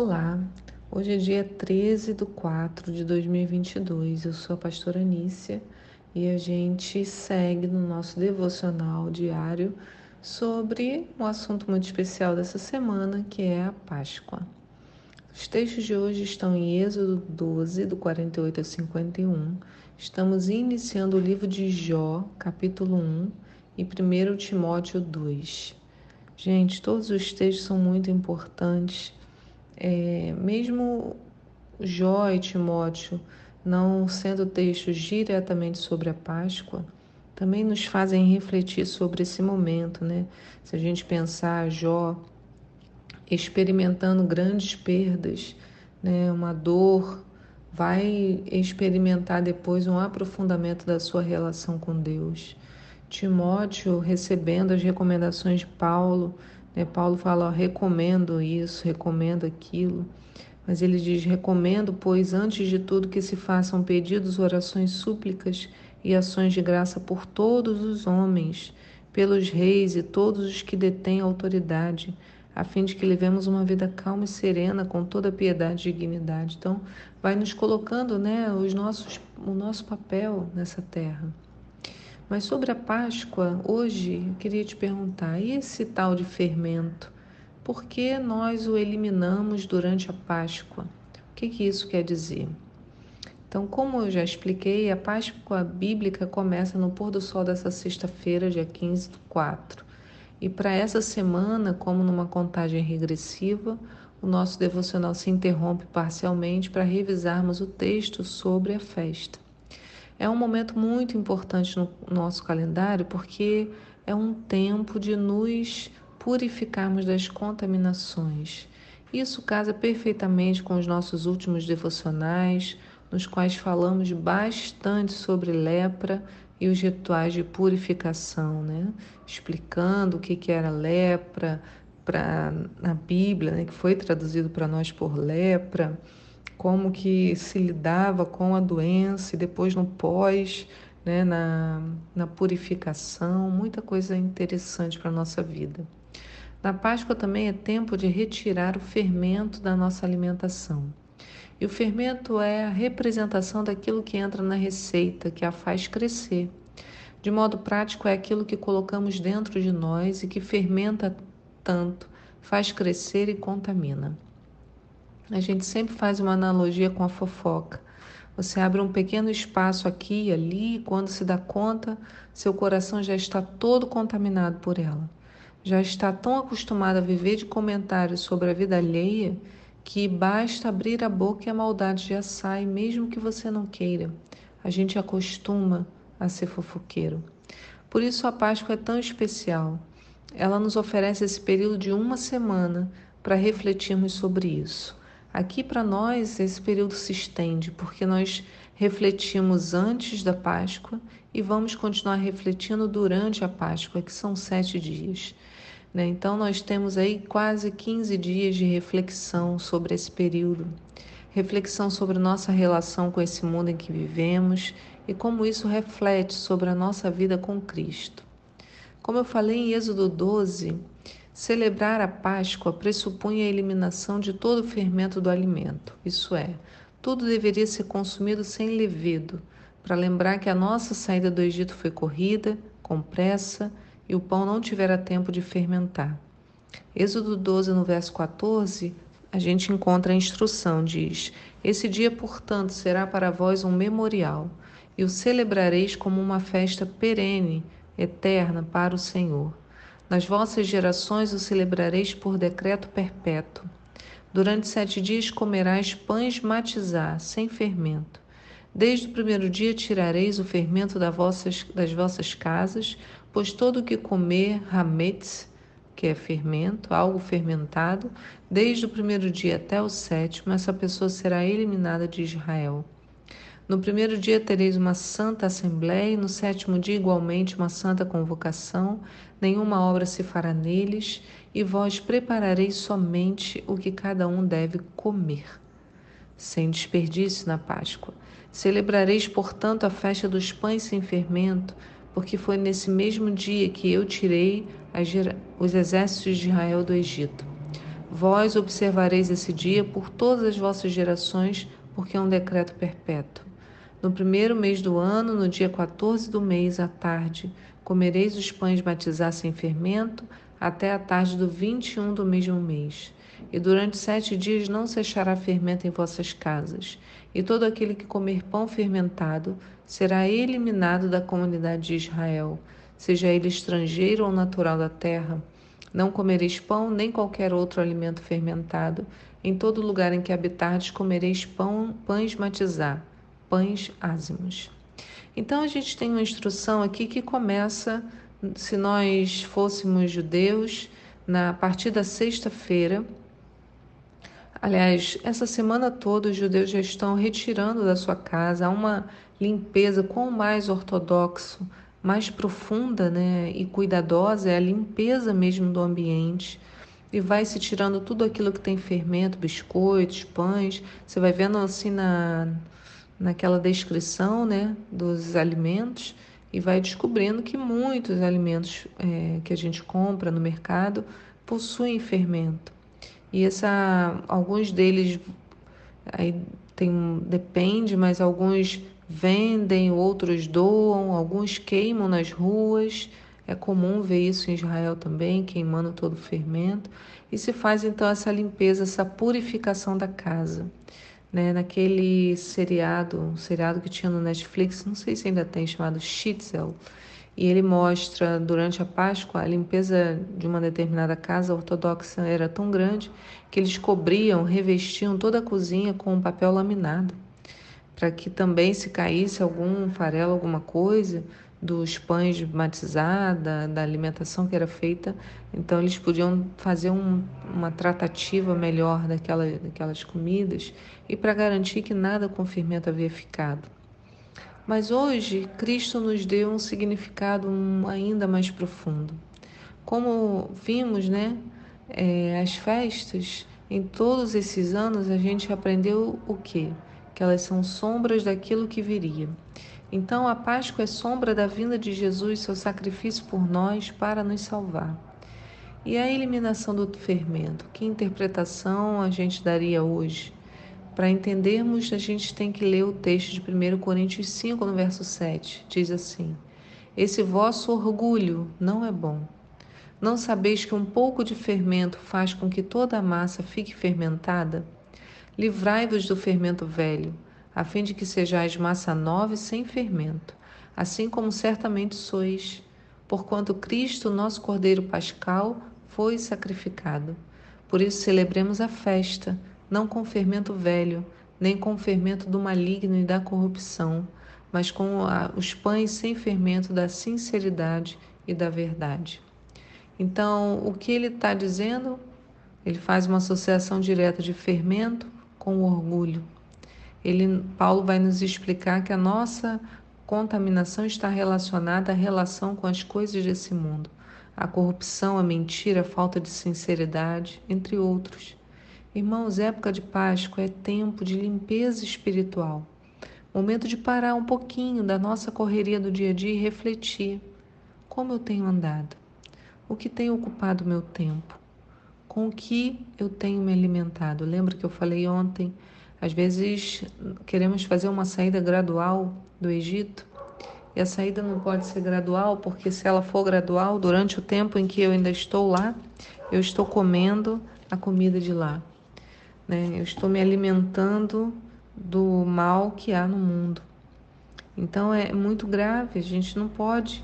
Olá, hoje é dia 13 de 4 de 2022. Eu sou a pastora Nícia e a gente segue no nosso devocional diário sobre um assunto muito especial dessa semana, que é a Páscoa. Os textos de hoje estão em Êxodo 12, do 48 ao 51. Estamos iniciando o livro de Jó, capítulo 1, e 1 Timóteo 2. Gente, todos os textos são muito importantes é, mesmo Jó e Timóteo não sendo textos diretamente sobre a Páscoa, também nos fazem refletir sobre esse momento, né? Se a gente pensar Jó experimentando grandes perdas, né, uma dor, vai experimentar depois um aprofundamento da sua relação com Deus. Timóteo recebendo as recomendações de Paulo, né? Paulo fala, ó, recomendo isso, recomendo aquilo. Mas ele diz: recomendo, pois, antes de tudo, que se façam pedidos, orações, súplicas e ações de graça por todos os homens, pelos reis e todos os que detêm autoridade, a fim de que levemos uma vida calma e serena, com toda piedade e dignidade. Então, vai nos colocando né, os nossos, o nosso papel nessa terra. Mas sobre a Páscoa, hoje eu queria te perguntar: esse tal de fermento? Por que nós o eliminamos durante a Páscoa? O que, que isso quer dizer? Então, como eu já expliquei, a Páscoa bíblica começa no pôr do sol dessa sexta-feira, dia 15 do 4. E para essa semana, como numa contagem regressiva, o nosso devocional se interrompe parcialmente para revisarmos o texto sobre a festa. É um momento muito importante no nosso calendário porque é um tempo de nos purificarmos das contaminações. Isso casa perfeitamente com os nossos últimos devocionais, nos quais falamos bastante sobre lepra e os rituais de purificação, né? explicando o que, que era lepra pra, na Bíblia, né? que foi traduzido para nós por lepra como que se lidava com a doença e depois no pós, né, na, na purificação, muita coisa interessante para a nossa vida. Na Páscoa também é tempo de retirar o fermento da nossa alimentação. E o fermento é a representação daquilo que entra na receita, que a faz crescer. De modo prático, é aquilo que colocamos dentro de nós e que fermenta tanto, faz crescer e contamina. A gente sempre faz uma analogia com a fofoca. Você abre um pequeno espaço aqui e ali, e quando se dá conta, seu coração já está todo contaminado por ela. Já está tão acostumado a viver de comentários sobre a vida alheia que basta abrir a boca e a maldade já sai, mesmo que você não queira. A gente acostuma a ser fofoqueiro. Por isso a Páscoa é tão especial. Ela nos oferece esse período de uma semana para refletirmos sobre isso. Aqui para nós esse período se estende porque nós refletimos antes da Páscoa e vamos continuar refletindo durante a Páscoa, que são sete dias. Né? Então nós temos aí quase 15 dias de reflexão sobre esse período, reflexão sobre nossa relação com esse mundo em que vivemos e como isso reflete sobre a nossa vida com Cristo. Como eu falei em Êxodo 12, Celebrar a Páscoa pressupunha a eliminação de todo o fermento do alimento, isso é, tudo deveria ser consumido sem levedo, para lembrar que a nossa saída do Egito foi corrida, com pressa, e o pão não tivera tempo de fermentar. Êxodo 12, no verso 14, a gente encontra a instrução, diz: Esse dia, portanto, será para vós um memorial, e o celebrareis como uma festa perene, eterna para o Senhor. Nas vossas gerações o celebrareis por decreto perpétuo. Durante sete dias comerás pães matizar, sem fermento. Desde o primeiro dia tirareis o fermento das vossas, das vossas casas, pois todo o que comer hametz, que é fermento, algo fermentado, desde o primeiro dia até o sétimo, essa pessoa será eliminada de Israel. No primeiro dia tereis uma santa assembléia, e no sétimo dia, igualmente, uma santa convocação. Nenhuma obra se fará neles, e vós preparareis somente o que cada um deve comer. Sem desperdício na Páscoa. Celebrareis, portanto, a festa dos pães sem fermento, porque foi nesse mesmo dia que eu tirei os exércitos de Israel do Egito. Vós observareis esse dia por todas as vossas gerações, porque é um decreto perpétuo. No primeiro mês do ano, no dia 14 do mês, à tarde, comereis os pães batizados sem fermento, até a tarde do 21 do mesmo mês. E durante sete dias não cessará fermento em vossas casas. E todo aquele que comer pão fermentado será eliminado da comunidade de Israel, seja ele estrangeiro ou natural da terra. Não comereis pão nem qualquer outro alimento fermentado. Em todo lugar em que habitardes comereis pão, pães matizar, pães ázimos. Então a gente tem uma instrução aqui que começa se nós fôssemos judeus, na partir da sexta-feira, aliás, essa semana toda os judeus já estão retirando da sua casa uma limpeza com mais ortodoxo, mais profunda né, e cuidadosa, é a limpeza mesmo do ambiente. E vai se tirando tudo aquilo que tem fermento, biscoitos, pães. Você vai vendo assim na, naquela descrição né, dos alimentos e vai descobrindo que muitos alimentos é, que a gente compra no mercado possuem fermento. E essa, alguns deles aí tem, depende, mas alguns vendem, outros doam, alguns queimam nas ruas. É comum ver isso em Israel também, queimando todo o fermento. E se faz então essa limpeza, essa purificação da casa né, naquele seriado, um seriado que tinha no Netflix, não sei se ainda tem, chamado Schitzel, e ele mostra durante a Páscoa a limpeza de uma determinada casa ortodoxa era tão grande que eles cobriam, revestiam toda a cozinha com um papel laminado, para que também se caísse algum farelo, alguma coisa, dos pães batizados, da alimentação que era feita, então eles podiam fazer um, uma tratativa melhor daquela, daquelas comidas e para garantir que nada com fermento havia ficado. Mas hoje Cristo nos deu um significado ainda mais profundo. Como vimos, né, é, as festas, em todos esses anos a gente aprendeu o quê? Que elas são sombras daquilo que viria. Então a Páscoa é sombra da vinda de Jesus, seu sacrifício por nós para nos salvar. E a eliminação do fermento, que interpretação a gente daria hoje? Para entendermos, a gente tem que ler o texto de 1 Coríntios 5, no verso 7. Diz assim: Esse vosso orgulho não é bom. Não sabeis que um pouco de fermento faz com que toda a massa fique fermentada? Livrai-vos do fermento velho a fim de que sejais massa nova e sem fermento, assim como certamente sois, porquanto Cristo, nosso Cordeiro Pascal, foi sacrificado. Por isso celebremos a festa, não com fermento velho, nem com fermento do maligno e da corrupção, mas com os pães sem fermento da sinceridade e da verdade. Então, o que ele está dizendo? Ele faz uma associação direta de fermento com orgulho. Ele, Paulo vai nos explicar que a nossa contaminação está relacionada à relação com as coisas desse mundo, a corrupção, a mentira, a falta de sinceridade, entre outros. Irmãos, época de Páscoa é tempo de limpeza espiritual, momento de parar um pouquinho da nossa correria do dia a dia e refletir: como eu tenho andado? O que tem ocupado meu tempo? Com o que eu tenho me alimentado? Lembra que eu falei ontem às vezes queremos fazer uma saída gradual do Egito e a saída não pode ser gradual, porque se ela for gradual, durante o tempo em que eu ainda estou lá, eu estou comendo a comida de lá. Né? Eu estou me alimentando do mal que há no mundo. Então é muito grave, a gente não pode,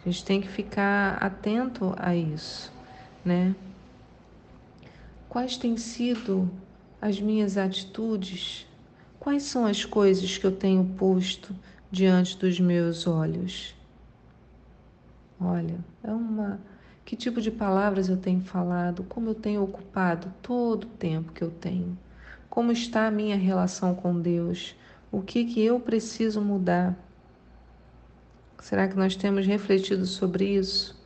a gente tem que ficar atento a isso, né? Quais têm sido as minhas atitudes? Quais são as coisas que eu tenho posto diante dos meus olhos? Olha, é uma. Que tipo de palavras eu tenho falado? Como eu tenho ocupado todo o tempo que eu tenho? Como está a minha relação com Deus? O que, que eu preciso mudar? Será que nós temos refletido sobre isso?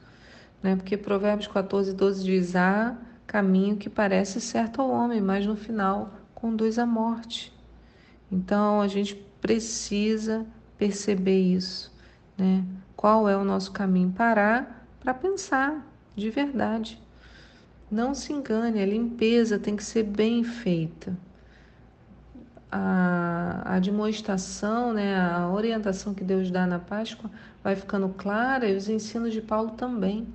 Né? Porque Provérbios 14, 12 diz: Ah, caminho que parece certo ao homem, mas no final conduz à morte. Então a gente precisa perceber isso, né? Qual é o nosso caminho? Parar para pensar de verdade. Não se engane, a limpeza tem que ser bem feita. A, demonstração, né, a orientação que Deus dá na Páscoa vai ficando clara e os ensinos de Paulo também.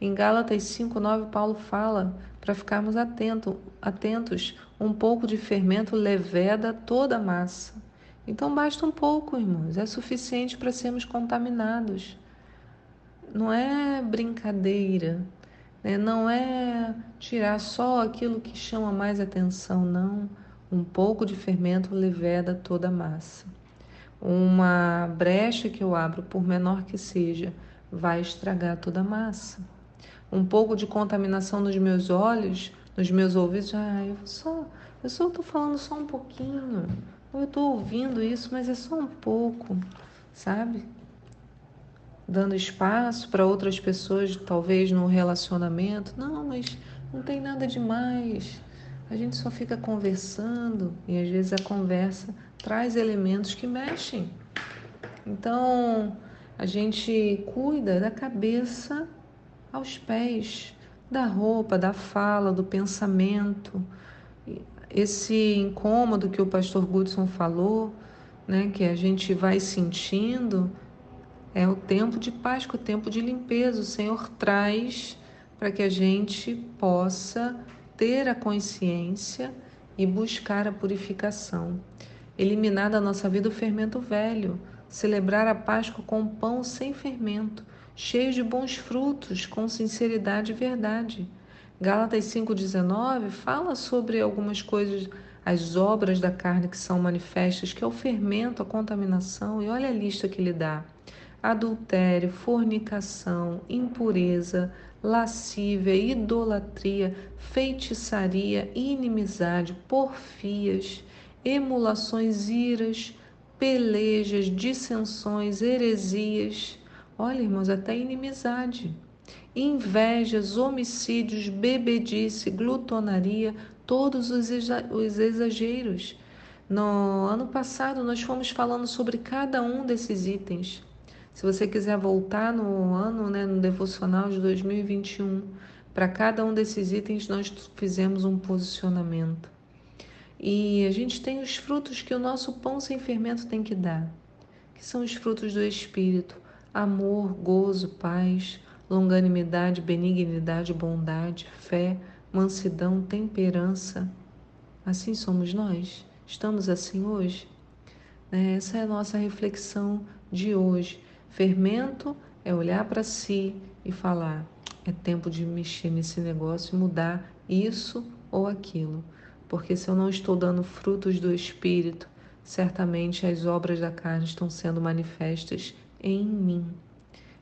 Em Gálatas 5:9 Paulo fala para ficarmos atento, atentos, um pouco de fermento leveda toda a massa. Então basta um pouco, irmãos, é suficiente para sermos contaminados. Não é brincadeira, né? não é tirar só aquilo que chama mais atenção, não. Um pouco de fermento leveda toda a massa. Uma brecha que eu abro, por menor que seja, vai estragar toda a massa um pouco de contaminação nos meus olhos, nos meus ouvidos, ah, eu só, eu só estou falando só um pouquinho, eu estou ouvindo isso, mas é só um pouco, sabe? Dando espaço para outras pessoas, talvez no relacionamento, não, mas não tem nada demais. A gente só fica conversando e às vezes a conversa traz elementos que mexem. Então, a gente cuida da cabeça aos pés, da roupa, da fala, do pensamento. Esse incômodo que o pastor Goodson falou, né, que a gente vai sentindo, é o tempo de Páscoa, o tempo de limpeza. O Senhor traz para que a gente possa ter a consciência e buscar a purificação. Eliminar da nossa vida o fermento velho, celebrar a Páscoa com pão sem fermento, cheio de bons frutos, com sinceridade e verdade. Gálatas 5,19 fala sobre algumas coisas, as obras da carne que são manifestas, que é o fermento, a contaminação, e olha a lista que ele dá: adultério, fornicação, impureza, lascívia, idolatria, feitiçaria, inimizade, porfias, emulações, iras, pelejas, dissensões, heresias Olha, irmãos, até inimizade. Invejas, homicídios, bebedice, glutonaria, todos os exageros. No ano passado, nós fomos falando sobre cada um desses itens. Se você quiser voltar no ano, né, no devocional de 2021, para cada um desses itens nós fizemos um posicionamento. E a gente tem os frutos que o nosso pão sem fermento tem que dar, que são os frutos do Espírito amor, gozo, paz, longanimidade, benignidade, bondade, fé, mansidão, temperança. Assim somos nós? Estamos assim hoje? Né? Essa é a nossa reflexão de hoje. Fermento é olhar para si e falar: é tempo de mexer nesse negócio e mudar isso ou aquilo. Porque se eu não estou dando frutos do Espírito, certamente as obras da carne estão sendo manifestas em mim.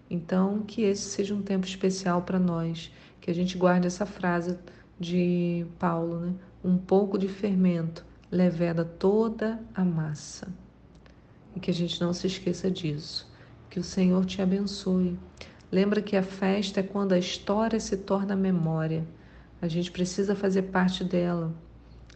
Então, que esse seja um tempo especial para nós, que a gente guarde essa frase de Paulo, né? Um pouco de fermento leveda toda a massa. E que a gente não se esqueça disso. Que o Senhor te abençoe. Lembra que a festa é quando a história se torna memória. A gente precisa fazer parte dela,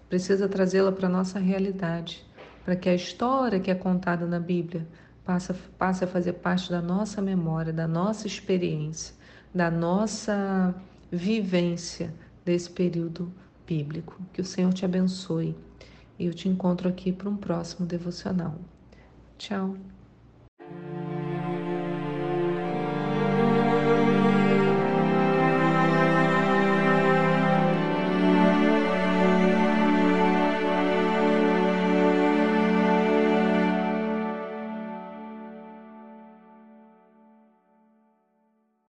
precisa trazê-la para a nossa realidade, para que a história que é contada na Bíblia passa, passe a fazer parte da nossa memória, da nossa experiência, da nossa vivência desse período bíblico. Que o Senhor te abençoe e eu te encontro aqui para um próximo devocional. Tchau!